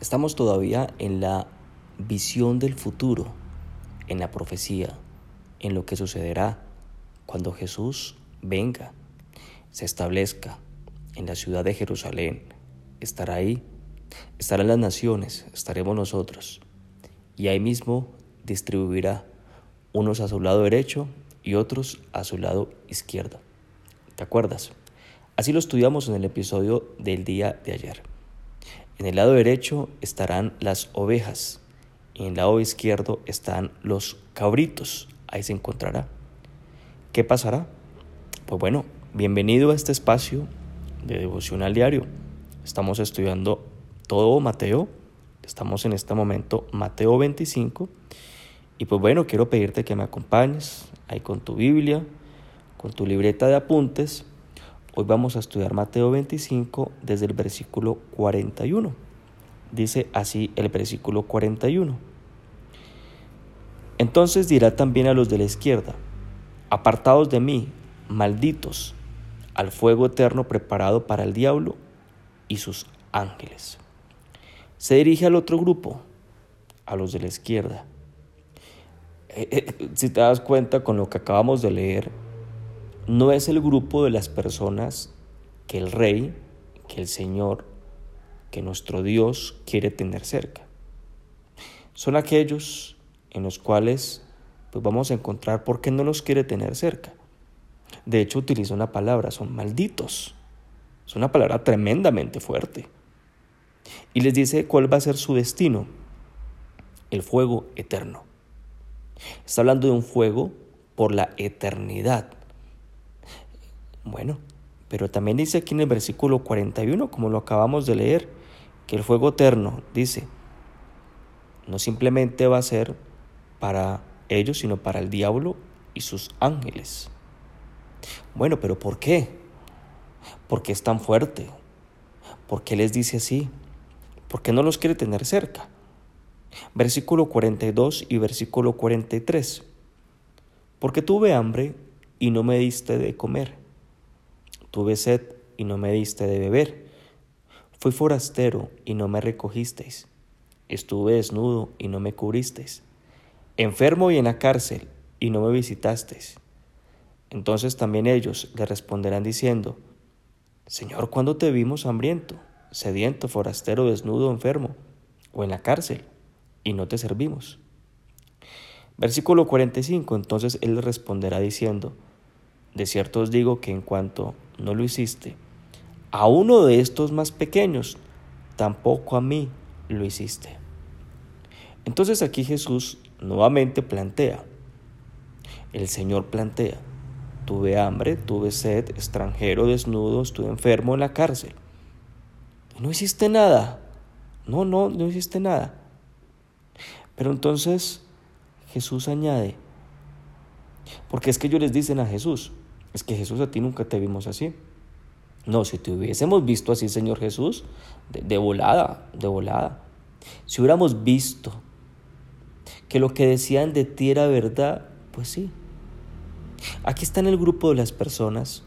Estamos todavía en la visión del futuro, en la profecía, en lo que sucederá cuando Jesús venga, se establezca en la ciudad de Jerusalén, estará ahí, estarán las naciones, estaremos nosotros, y ahí mismo distribuirá unos a su lado derecho y otros a su lado izquierdo. ¿Te acuerdas? Así lo estudiamos en el episodio del día de ayer. En el lado derecho estarán las ovejas y en el lado izquierdo están los cabritos. Ahí se encontrará. ¿Qué pasará? Pues bueno, bienvenido a este espacio de devocional diario. Estamos estudiando todo Mateo. Estamos en este momento Mateo 25. Y pues bueno, quiero pedirte que me acompañes ahí con tu Biblia, con tu libreta de apuntes Hoy vamos a estudiar Mateo 25 desde el versículo 41. Dice así el versículo 41. Entonces dirá también a los de la izquierda, apartados de mí, malditos, al fuego eterno preparado para el diablo y sus ángeles. Se dirige al otro grupo, a los de la izquierda. Eh, eh, si te das cuenta con lo que acabamos de leer, no es el grupo de las personas que el rey, que el Señor, que nuestro Dios quiere tener cerca. Son aquellos en los cuales pues vamos a encontrar por qué no los quiere tener cerca. De hecho, utiliza una palabra, son malditos. Es una palabra tremendamente fuerte. Y les dice cuál va a ser su destino. El fuego eterno. Está hablando de un fuego por la eternidad. Bueno, pero también dice aquí en el versículo 41, como lo acabamos de leer, que el fuego eterno, dice, no simplemente va a ser para ellos, sino para el diablo y sus ángeles. Bueno, pero ¿por qué? ¿Por qué es tan fuerte? ¿Por qué les dice así? ¿Por qué no los quiere tener cerca? Versículo 42 y versículo 43. Porque tuve hambre y no me diste de comer Tuve sed y no me diste de beber. Fui forastero y no me recogisteis. Estuve desnudo y no me cubristeis. Enfermo y en la cárcel y no me visitasteis. Entonces también ellos le responderán diciendo, Señor, ¿cuándo te vimos hambriento, sediento, forastero, desnudo, enfermo, o en la cárcel, y no te servimos? Versículo 45, entonces él le responderá diciendo, De cierto os digo que en cuanto no lo hiciste. A uno de estos más pequeños, tampoco a mí lo hiciste. Entonces aquí Jesús nuevamente plantea, el Señor plantea, tuve hambre, tuve sed, extranjero, desnudo, estuve enfermo en la cárcel. no hiciste nada. No, no, no hiciste nada. Pero entonces Jesús añade, porque es que ellos les dicen a Jesús, es que Jesús a ti nunca te vimos así. No, si te hubiésemos visto así, Señor Jesús, de, volada, de volada. Si hubiéramos visto que lo que decían de ti era verdad, pues sí. Aquí está en el grupo de las personas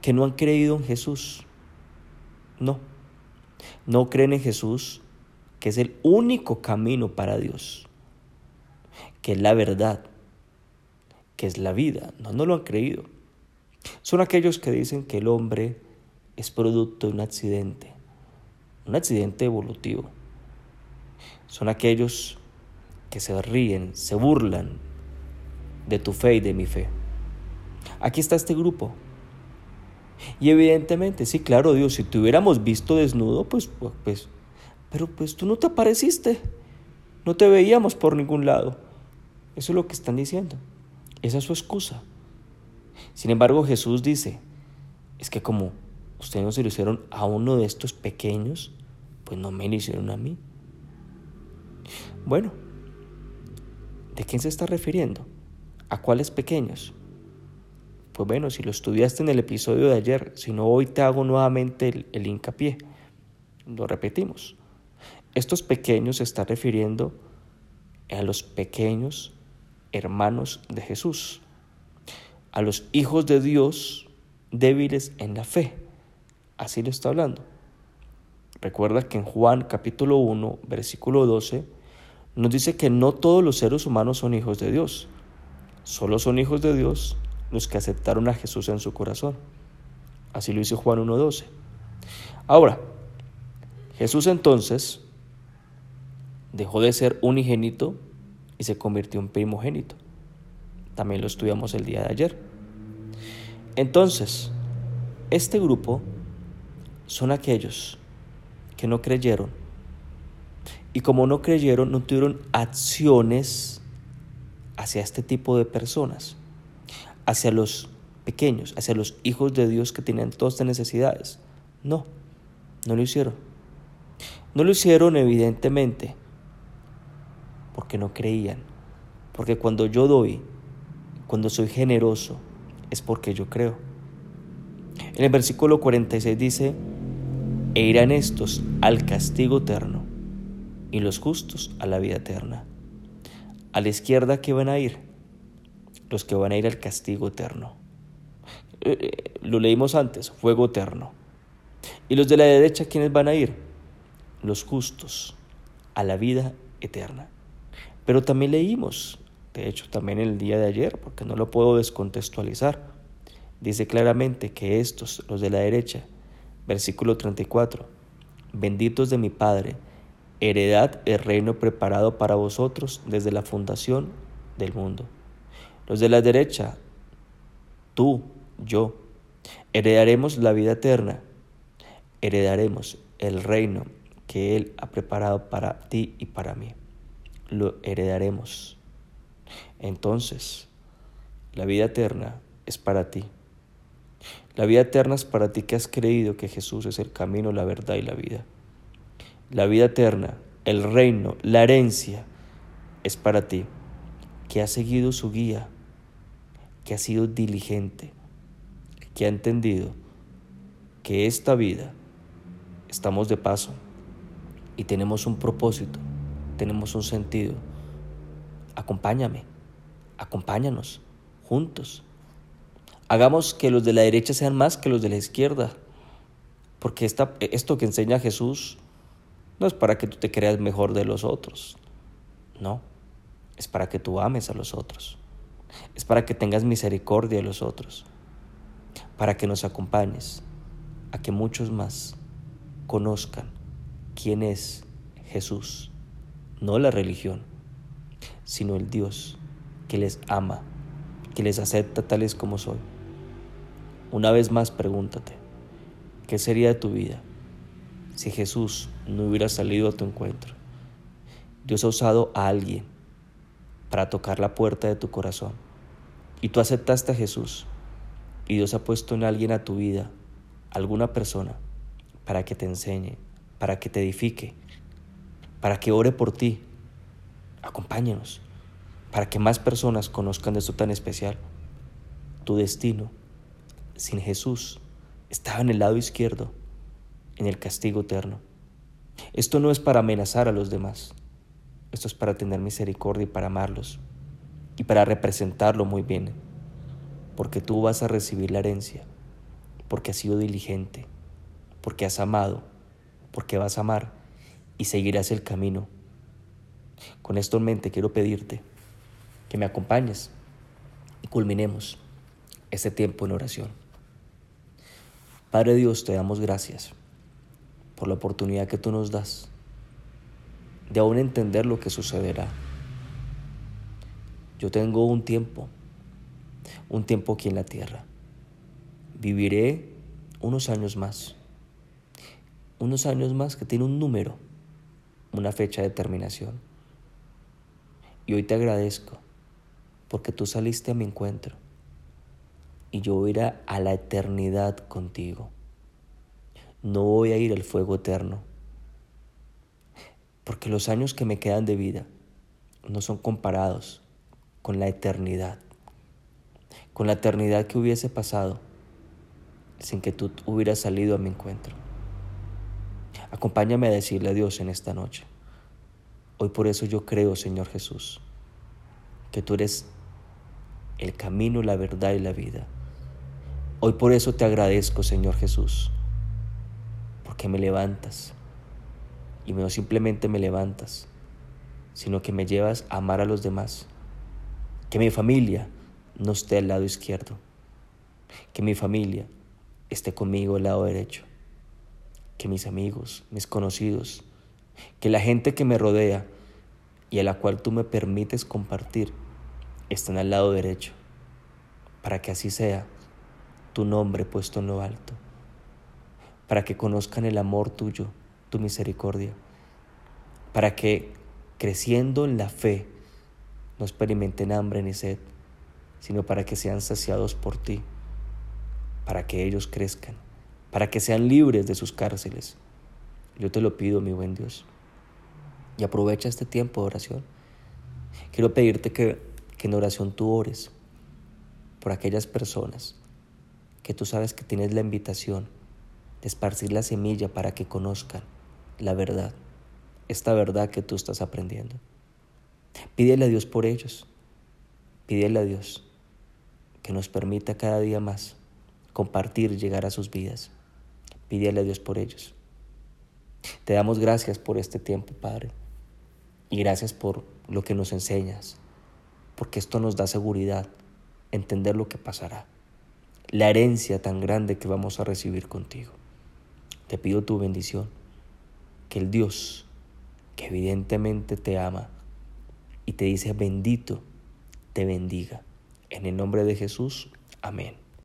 que no han creído en Jesús. No, no creen en Jesús, que es el único camino para Dios, que es la verdad, que es la vida. No, no lo han creído. Son aquellos que dicen que el hombre es producto de un accidente, un accidente evolutivo. Son aquellos que se ríen, se burlan de tu fe y de mi fe. Aquí está este grupo. Y evidentemente, sí, claro, Dios, si te hubiéramos visto desnudo, pues, pues, pues, pero pues tú no te apareciste, no te veíamos por ningún lado. Eso es lo que están diciendo. Esa es su excusa. Sin embargo, Jesús dice, es que como ustedes no se lo hicieron a uno de estos pequeños, pues no me lo hicieron a mí. Bueno, ¿de quién se está refiriendo? ¿A cuáles pequeños? Pues bueno, si lo estudiaste en el episodio de ayer, si no hoy te hago nuevamente el, el hincapié. Lo repetimos. Estos pequeños se está refiriendo a los pequeños hermanos de Jesús, a los hijos de Dios débiles en la fe. Así lo está hablando. Recuerda que en Juan capítulo 1, versículo 12, nos dice que no todos los seres humanos son hijos de Dios. Solo son hijos de Dios los que aceptaron a Jesús en su corazón. Así lo dice Juan 1.12. Ahora, Jesús entonces dejó de ser unigénito y se convirtió en primogénito. También lo estudiamos el día de ayer. Entonces, este grupo son aquellos que no creyeron. Y como no creyeron, no tuvieron acciones hacia este tipo de personas, hacia los pequeños, hacia los hijos de Dios que tenían todas estas necesidades. No, no lo hicieron. No lo hicieron evidentemente porque no creían. Porque cuando yo doy, cuando soy generoso, es porque yo creo. En el versículo 46 dice, e irán estos al castigo eterno y los justos a la vida eterna. A la izquierda, ¿qué van a ir? Los que van a ir al castigo eterno. Eh, eh, lo leímos antes, fuego eterno. ¿Y los de la derecha, quiénes van a ir? Los justos a la vida eterna. Pero también leímos, de hecho también el día de ayer, porque no lo puedo descontextualizar, dice claramente que estos, los de la derecha, versículo 34, benditos de mi Padre, heredad el reino preparado para vosotros desde la fundación del mundo. Los de la derecha, tú, yo, heredaremos la vida eterna, heredaremos el reino que Él ha preparado para ti y para mí lo heredaremos. Entonces, la vida eterna es para ti. La vida eterna es para ti que has creído que Jesús es el camino, la verdad y la vida. La vida eterna, el reino, la herencia, es para ti que has seguido su guía, que has sido diligente, que ha entendido que esta vida estamos de paso y tenemos un propósito tenemos un sentido. Acompáñame, acompáñanos, juntos. Hagamos que los de la derecha sean más que los de la izquierda, porque esta, esto que enseña Jesús no es para que tú te creas mejor de los otros, no, es para que tú ames a los otros, es para que tengas misericordia de los otros, para que nos acompañes a que muchos más conozcan quién es Jesús no la religión, sino el Dios que les ama, que les acepta tales como soy. Una vez más pregúntate, ¿qué sería de tu vida si Jesús no hubiera salido a tu encuentro? Dios ha usado a alguien para tocar la puerta de tu corazón y tú aceptaste a Jesús y Dios ha puesto en alguien a tu vida, alguna persona, para que te enseñe, para que te edifique, para que ore por ti. Acompáñanos, para que más personas conozcan de esto tan especial. Tu destino, sin Jesús, estaba en el lado izquierdo, en el castigo eterno. Esto no es para amenazar a los demás, esto es para tener misericordia y para amarlos y para representarlo muy bien, porque tú vas a recibir la herencia, porque has sido diligente, porque has amado, porque vas a amar y seguirás el camino. Con esto en mente quiero pedirte que me acompañes y culminemos este tiempo en oración. Padre Dios, te damos gracias por la oportunidad que tú nos das de aún entender lo que sucederá. Yo tengo un tiempo, un tiempo aquí en la tierra. Viviré unos años más, unos años más que tiene un número una fecha de terminación. Y hoy te agradezco porque tú saliste a mi encuentro y yo voy a ir a la eternidad contigo. No voy a ir al fuego eterno. Porque los años que me quedan de vida no son comparados con la eternidad. Con la eternidad que hubiese pasado sin que tú hubieras salido a mi encuentro. Acompáñame a decirle a Dios en esta noche. Hoy por eso yo creo, Señor Jesús, que tú eres el camino, la verdad y la vida. Hoy por eso te agradezco, Señor Jesús, porque me levantas, y no simplemente me levantas, sino que me llevas a amar a los demás. Que mi familia no esté al lado izquierdo, que mi familia esté conmigo al lado derecho, que mis amigos, mis conocidos, que la gente que me rodea y a la cual tú me permites compartir estén al lado derecho, para que así sea tu nombre puesto en lo alto, para que conozcan el amor tuyo, tu misericordia, para que creciendo en la fe no experimenten hambre ni sed, sino para que sean saciados por ti, para que ellos crezcan, para que sean libres de sus cárceles. Yo te lo pido, mi buen Dios. Y aprovecha este tiempo de oración. Quiero pedirte que, que en oración tú ores por aquellas personas que tú sabes que tienes la invitación de esparcir la semilla para que conozcan la verdad, esta verdad que tú estás aprendiendo. Pídele a Dios por ellos, pídele a Dios que nos permita cada día más compartir, llegar a sus vidas. Pídele a Dios por ellos. Te damos gracias por este tiempo, Padre, y gracias por lo que nos enseñas, porque esto nos da seguridad, entender lo que pasará la herencia tan grande que vamos a recibir contigo. Te pido tu bendición, que el Dios, que evidentemente te ama y te dice bendito, te bendiga. En el nombre de Jesús, amén.